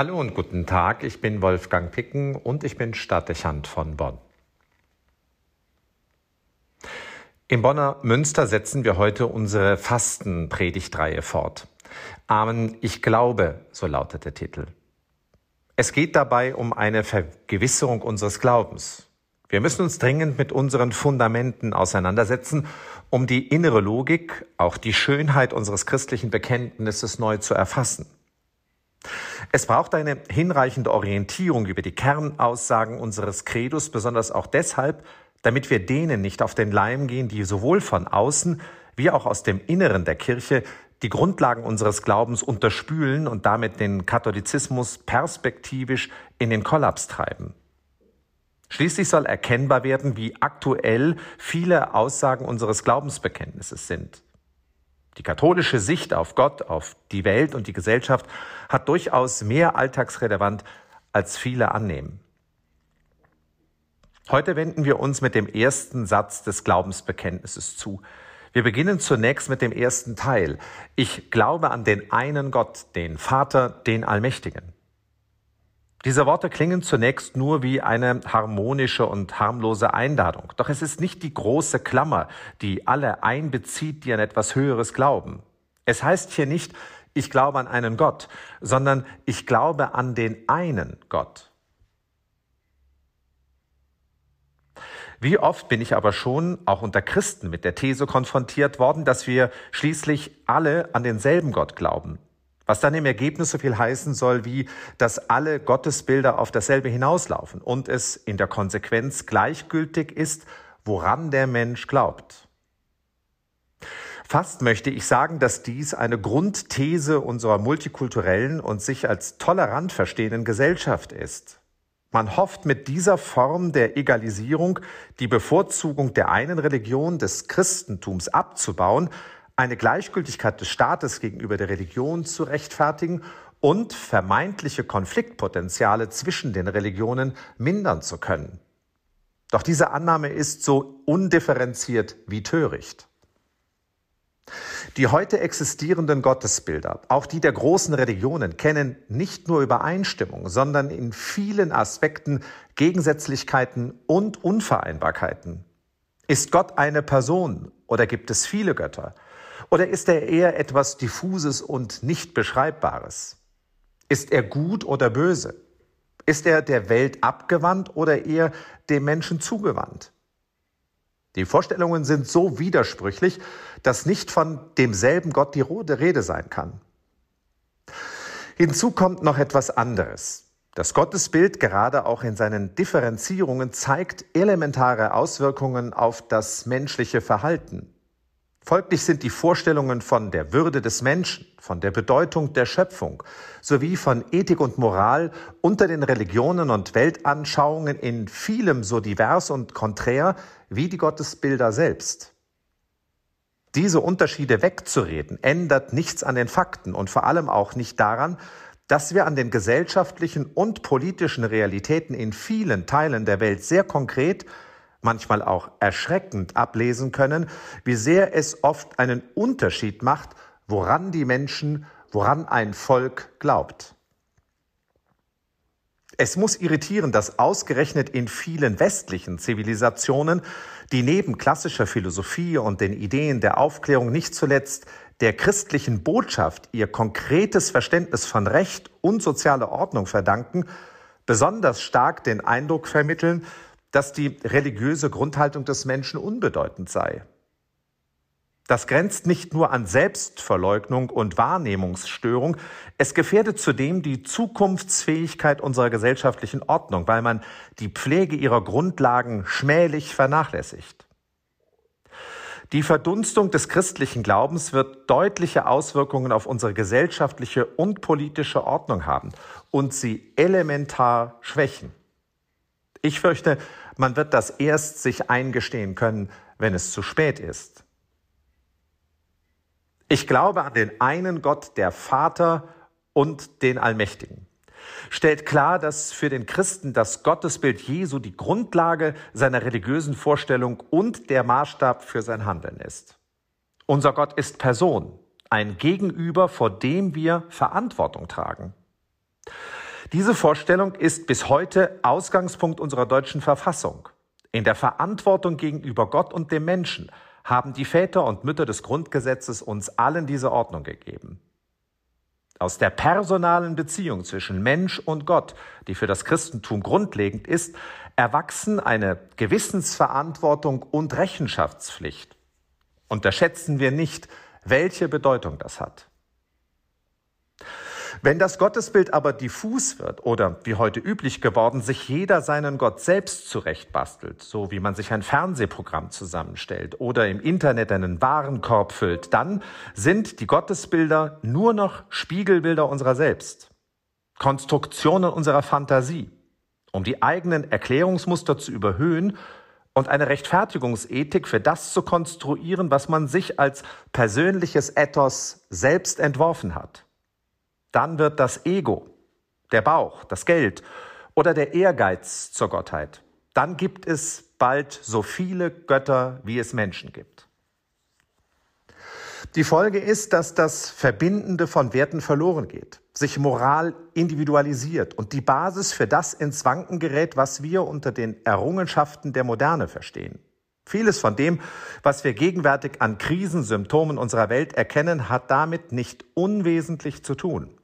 Hallo und guten Tag, ich bin Wolfgang Picken und ich bin Stadtdechant von Bonn. Im Bonner Münster setzen wir heute unsere Fastenpredigtreihe fort. Amen, ich glaube, so lautet der Titel. Es geht dabei um eine Vergewisserung unseres Glaubens. Wir müssen uns dringend mit unseren Fundamenten auseinandersetzen, um die innere Logik, auch die Schönheit unseres christlichen Bekenntnisses neu zu erfassen. Es braucht eine hinreichende Orientierung über die Kernaussagen unseres Credos, besonders auch deshalb, damit wir denen nicht auf den Leim gehen, die sowohl von außen wie auch aus dem Inneren der Kirche die Grundlagen unseres Glaubens unterspülen und damit den Katholizismus perspektivisch in den Kollaps treiben. Schließlich soll erkennbar werden, wie aktuell viele Aussagen unseres Glaubensbekenntnisses sind. Die katholische Sicht auf Gott, auf die Welt und die Gesellschaft hat durchaus mehr alltagsrelevant, als viele annehmen. Heute wenden wir uns mit dem ersten Satz des Glaubensbekenntnisses zu. Wir beginnen zunächst mit dem ersten Teil. Ich glaube an den einen Gott, den Vater, den Allmächtigen. Diese Worte klingen zunächst nur wie eine harmonische und harmlose Einladung. Doch es ist nicht die große Klammer, die alle einbezieht, die an etwas Höheres glauben. Es heißt hier nicht, ich glaube an einen Gott, sondern ich glaube an den einen Gott. Wie oft bin ich aber schon, auch unter Christen, mit der These konfrontiert worden, dass wir schließlich alle an denselben Gott glauben. Was dann im Ergebnis so viel heißen soll, wie dass alle Gottesbilder auf dasselbe hinauslaufen und es in der Konsequenz gleichgültig ist, woran der Mensch glaubt. Fast möchte ich sagen, dass dies eine Grundthese unserer multikulturellen und sich als tolerant verstehenden Gesellschaft ist. Man hofft mit dieser Form der Egalisierung die Bevorzugung der einen Religion des Christentums abzubauen, eine Gleichgültigkeit des Staates gegenüber der Religion zu rechtfertigen und vermeintliche Konfliktpotenziale zwischen den Religionen mindern zu können. Doch diese Annahme ist so undifferenziert wie töricht. Die heute existierenden Gottesbilder, auch die der großen Religionen, kennen nicht nur Übereinstimmung, sondern in vielen Aspekten Gegensätzlichkeiten und Unvereinbarkeiten. Ist Gott eine Person oder gibt es viele Götter? Oder ist er eher etwas Diffuses und nicht Beschreibbares? Ist er gut oder böse? Ist er der Welt abgewandt oder eher dem Menschen zugewandt? Die Vorstellungen sind so widersprüchlich, dass nicht von demselben Gott die Rede sein kann. Hinzu kommt noch etwas anderes. Das Gottesbild, gerade auch in seinen Differenzierungen, zeigt elementare Auswirkungen auf das menschliche Verhalten. Folglich sind die Vorstellungen von der Würde des Menschen, von der Bedeutung der Schöpfung sowie von Ethik und Moral unter den Religionen und Weltanschauungen in vielem so divers und konträr wie die Gottesbilder selbst. Diese Unterschiede wegzureden, ändert nichts an den Fakten und vor allem auch nicht daran, dass wir an den gesellschaftlichen und politischen Realitäten in vielen Teilen der Welt sehr konkret manchmal auch erschreckend ablesen können, wie sehr es oft einen Unterschied macht, woran die Menschen, woran ein Volk glaubt. Es muss irritieren, dass ausgerechnet in vielen westlichen Zivilisationen, die neben klassischer Philosophie und den Ideen der Aufklärung nicht zuletzt der christlichen Botschaft ihr konkretes Verständnis von Recht und sozialer Ordnung verdanken, besonders stark den Eindruck vermitteln, dass die religiöse Grundhaltung des Menschen unbedeutend sei. Das grenzt nicht nur an Selbstverleugnung und Wahrnehmungsstörung, es gefährdet zudem die Zukunftsfähigkeit unserer gesellschaftlichen Ordnung, weil man die Pflege ihrer Grundlagen schmählich vernachlässigt. Die Verdunstung des christlichen Glaubens wird deutliche Auswirkungen auf unsere gesellschaftliche und politische Ordnung haben und sie elementar schwächen. Ich fürchte, man wird das erst sich eingestehen können, wenn es zu spät ist. Ich glaube an den einen Gott, der Vater und den Allmächtigen. Stellt klar, dass für den Christen das Gottesbild Jesu die Grundlage seiner religiösen Vorstellung und der Maßstab für sein Handeln ist. Unser Gott ist Person, ein Gegenüber, vor dem wir Verantwortung tragen. Diese Vorstellung ist bis heute Ausgangspunkt unserer deutschen Verfassung. In der Verantwortung gegenüber Gott und dem Menschen haben die Väter und Mütter des Grundgesetzes uns allen diese Ordnung gegeben. Aus der personalen Beziehung zwischen Mensch und Gott, die für das Christentum grundlegend ist, erwachsen eine Gewissensverantwortung und Rechenschaftspflicht. Unterschätzen wir nicht, welche Bedeutung das hat. Wenn das Gottesbild aber diffus wird oder wie heute üblich geworden, sich jeder seinen Gott selbst zurechtbastelt, so wie man sich ein Fernsehprogramm zusammenstellt oder im Internet einen Warenkorb füllt, dann sind die Gottesbilder nur noch Spiegelbilder unserer selbst, Konstruktionen unserer Fantasie, um die eigenen Erklärungsmuster zu überhöhen und eine Rechtfertigungsethik für das zu konstruieren, was man sich als persönliches Ethos selbst entworfen hat. Dann wird das Ego, der Bauch, das Geld oder der Ehrgeiz zur Gottheit. Dann gibt es bald so viele Götter, wie es Menschen gibt. Die Folge ist, dass das Verbindende von Werten verloren geht, sich Moral individualisiert und die Basis für das ins Wanken gerät, was wir unter den Errungenschaften der Moderne verstehen. Vieles von dem, was wir gegenwärtig an Krisensymptomen unserer Welt erkennen, hat damit nicht unwesentlich zu tun.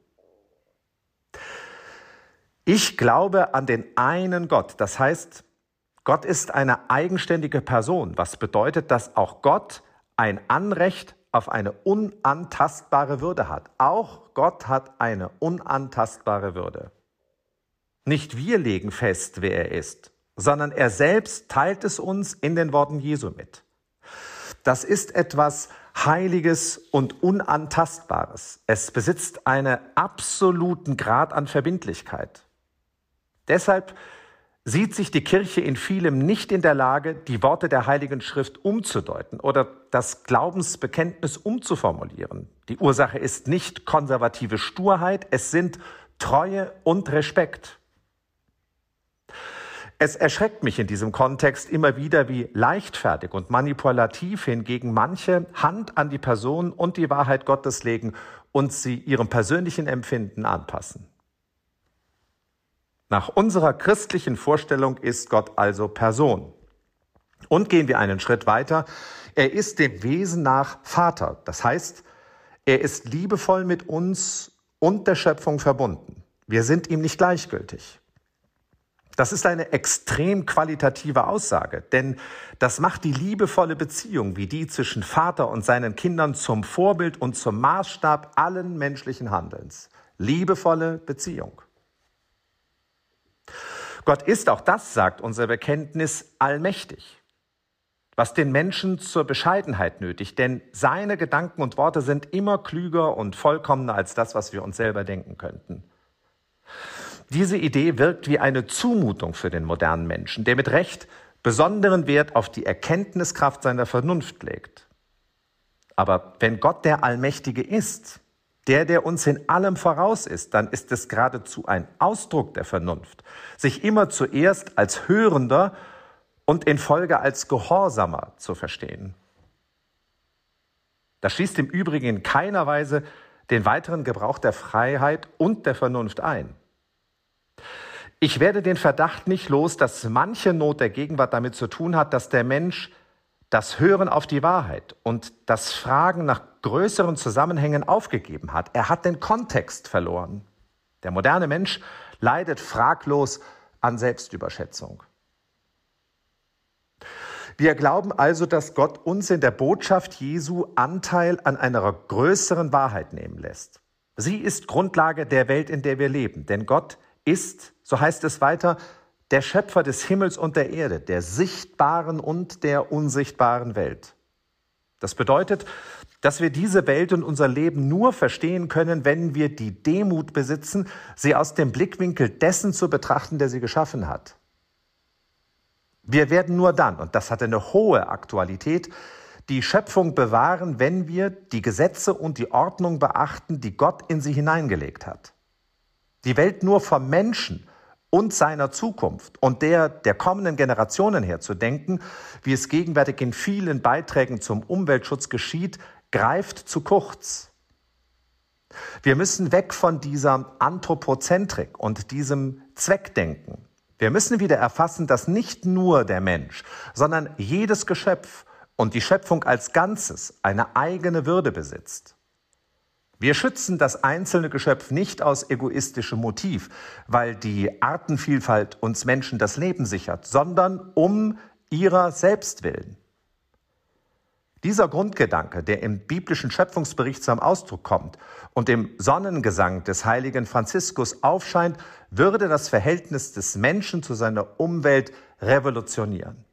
Ich glaube an den einen Gott. Das heißt, Gott ist eine eigenständige Person, was bedeutet, dass auch Gott ein Anrecht auf eine unantastbare Würde hat. Auch Gott hat eine unantastbare Würde. Nicht wir legen fest, wer er ist, sondern er selbst teilt es uns in den Worten Jesu mit. Das ist etwas Heiliges und Unantastbares. Es besitzt einen absoluten Grad an Verbindlichkeit. Deshalb sieht sich die Kirche in vielem nicht in der Lage, die Worte der Heiligen Schrift umzudeuten oder das Glaubensbekenntnis umzuformulieren. Die Ursache ist nicht konservative Sturheit, es sind Treue und Respekt. Es erschreckt mich in diesem Kontext immer wieder, wie leichtfertig und manipulativ hingegen manche Hand an die Person und die Wahrheit Gottes legen und sie ihrem persönlichen Empfinden anpassen. Nach unserer christlichen Vorstellung ist Gott also Person. Und gehen wir einen Schritt weiter. Er ist dem Wesen nach Vater. Das heißt, er ist liebevoll mit uns und der Schöpfung verbunden. Wir sind ihm nicht gleichgültig. Das ist eine extrem qualitative Aussage, denn das macht die liebevolle Beziehung wie die zwischen Vater und seinen Kindern zum Vorbild und zum Maßstab allen menschlichen Handelns. Liebevolle Beziehung. Gott ist, auch das sagt unser Bekenntnis, allmächtig, was den Menschen zur Bescheidenheit nötigt, denn seine Gedanken und Worte sind immer klüger und vollkommener als das, was wir uns selber denken könnten. Diese Idee wirkt wie eine Zumutung für den modernen Menschen, der mit Recht besonderen Wert auf die Erkenntniskraft seiner Vernunft legt. Aber wenn Gott der Allmächtige ist, der, der uns in allem voraus ist, dann ist es geradezu ein Ausdruck der Vernunft, sich immer zuerst als Hörender und in Folge als Gehorsamer zu verstehen. Das schließt im Übrigen in keiner Weise den weiteren Gebrauch der Freiheit und der Vernunft ein. Ich werde den Verdacht nicht los, dass manche Not der Gegenwart damit zu tun hat, dass der Mensch das Hören auf die Wahrheit und das Fragen nach größeren Zusammenhängen aufgegeben hat. Er hat den Kontext verloren. Der moderne Mensch leidet fraglos an Selbstüberschätzung. Wir glauben also, dass Gott uns in der Botschaft Jesu Anteil an einer größeren Wahrheit nehmen lässt. Sie ist Grundlage der Welt, in der wir leben, denn Gott ist, so heißt es weiter, der Schöpfer des Himmels und der Erde, der sichtbaren und der unsichtbaren Welt. Das bedeutet, dass wir diese Welt und unser Leben nur verstehen können, wenn wir die Demut besitzen, sie aus dem Blickwinkel dessen zu betrachten, der sie geschaffen hat. Wir werden nur dann, und das hat eine hohe Aktualität, die Schöpfung bewahren, wenn wir die Gesetze und die Ordnung beachten, die Gott in sie hineingelegt hat. Die Welt nur vom Menschen und seiner Zukunft und der der kommenden Generationen her zu denken, wie es gegenwärtig in vielen Beiträgen zum Umweltschutz geschieht, greift zu kurz. Wir müssen weg von dieser Anthropozentrik und diesem Zweckdenken. Wir müssen wieder erfassen, dass nicht nur der Mensch, sondern jedes Geschöpf und die Schöpfung als Ganzes eine eigene Würde besitzt. Wir schützen das einzelne Geschöpf nicht aus egoistischem Motiv, weil die Artenvielfalt uns Menschen das Leben sichert, sondern um ihrer selbst willen. Dieser Grundgedanke, der im biblischen Schöpfungsbericht zum Ausdruck kommt und im Sonnengesang des heiligen Franziskus aufscheint, würde das Verhältnis des Menschen zu seiner Umwelt revolutionieren.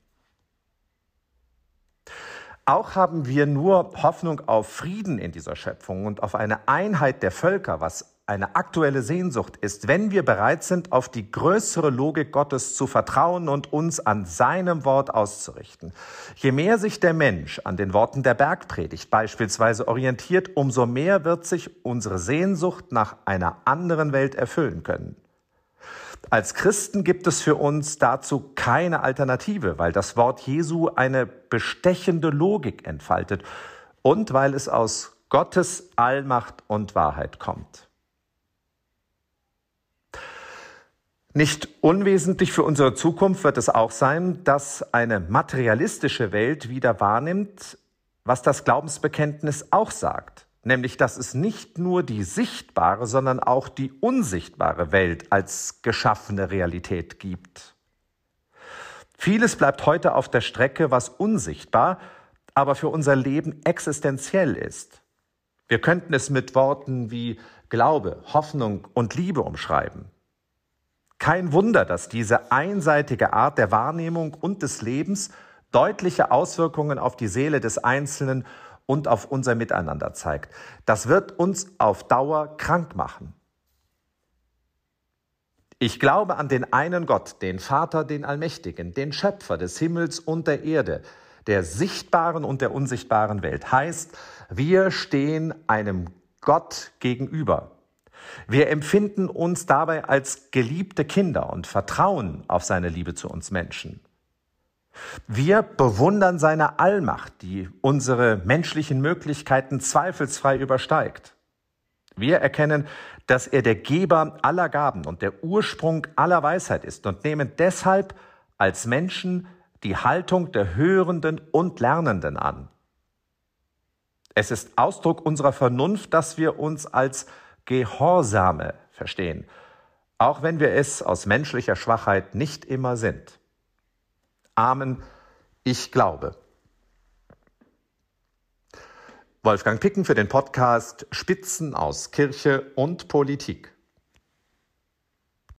Auch haben wir nur Hoffnung auf Frieden in dieser Schöpfung und auf eine Einheit der Völker, was eine aktuelle Sehnsucht ist, wenn wir bereit sind, auf die größere Logik Gottes zu vertrauen und uns an seinem Wort auszurichten. Je mehr sich der Mensch an den Worten der Bergpredigt beispielsweise orientiert, umso mehr wird sich unsere Sehnsucht nach einer anderen Welt erfüllen können. Als Christen gibt es für uns dazu keine Alternative, weil das Wort Jesu eine bestechende Logik entfaltet und weil es aus Gottes Allmacht und Wahrheit kommt. Nicht unwesentlich für unsere Zukunft wird es auch sein, dass eine materialistische Welt wieder wahrnimmt, was das Glaubensbekenntnis auch sagt nämlich dass es nicht nur die sichtbare, sondern auch die unsichtbare Welt als geschaffene Realität gibt. Vieles bleibt heute auf der Strecke, was unsichtbar, aber für unser Leben existenziell ist. Wir könnten es mit Worten wie Glaube, Hoffnung und Liebe umschreiben. Kein Wunder, dass diese einseitige Art der Wahrnehmung und des Lebens deutliche Auswirkungen auf die Seele des Einzelnen und auf unser Miteinander zeigt. Das wird uns auf Dauer krank machen. Ich glaube an den einen Gott, den Vater, den Allmächtigen, den Schöpfer des Himmels und der Erde, der sichtbaren und der unsichtbaren Welt. Heißt, wir stehen einem Gott gegenüber. Wir empfinden uns dabei als geliebte Kinder und vertrauen auf seine Liebe zu uns Menschen. Wir bewundern seine Allmacht, die unsere menschlichen Möglichkeiten zweifelsfrei übersteigt. Wir erkennen, dass er der Geber aller Gaben und der Ursprung aller Weisheit ist und nehmen deshalb als Menschen die Haltung der Hörenden und Lernenden an. Es ist Ausdruck unserer Vernunft, dass wir uns als Gehorsame verstehen, auch wenn wir es aus menschlicher Schwachheit nicht immer sind. Amen. Ich glaube. Wolfgang Picken für den Podcast Spitzen aus Kirche und Politik.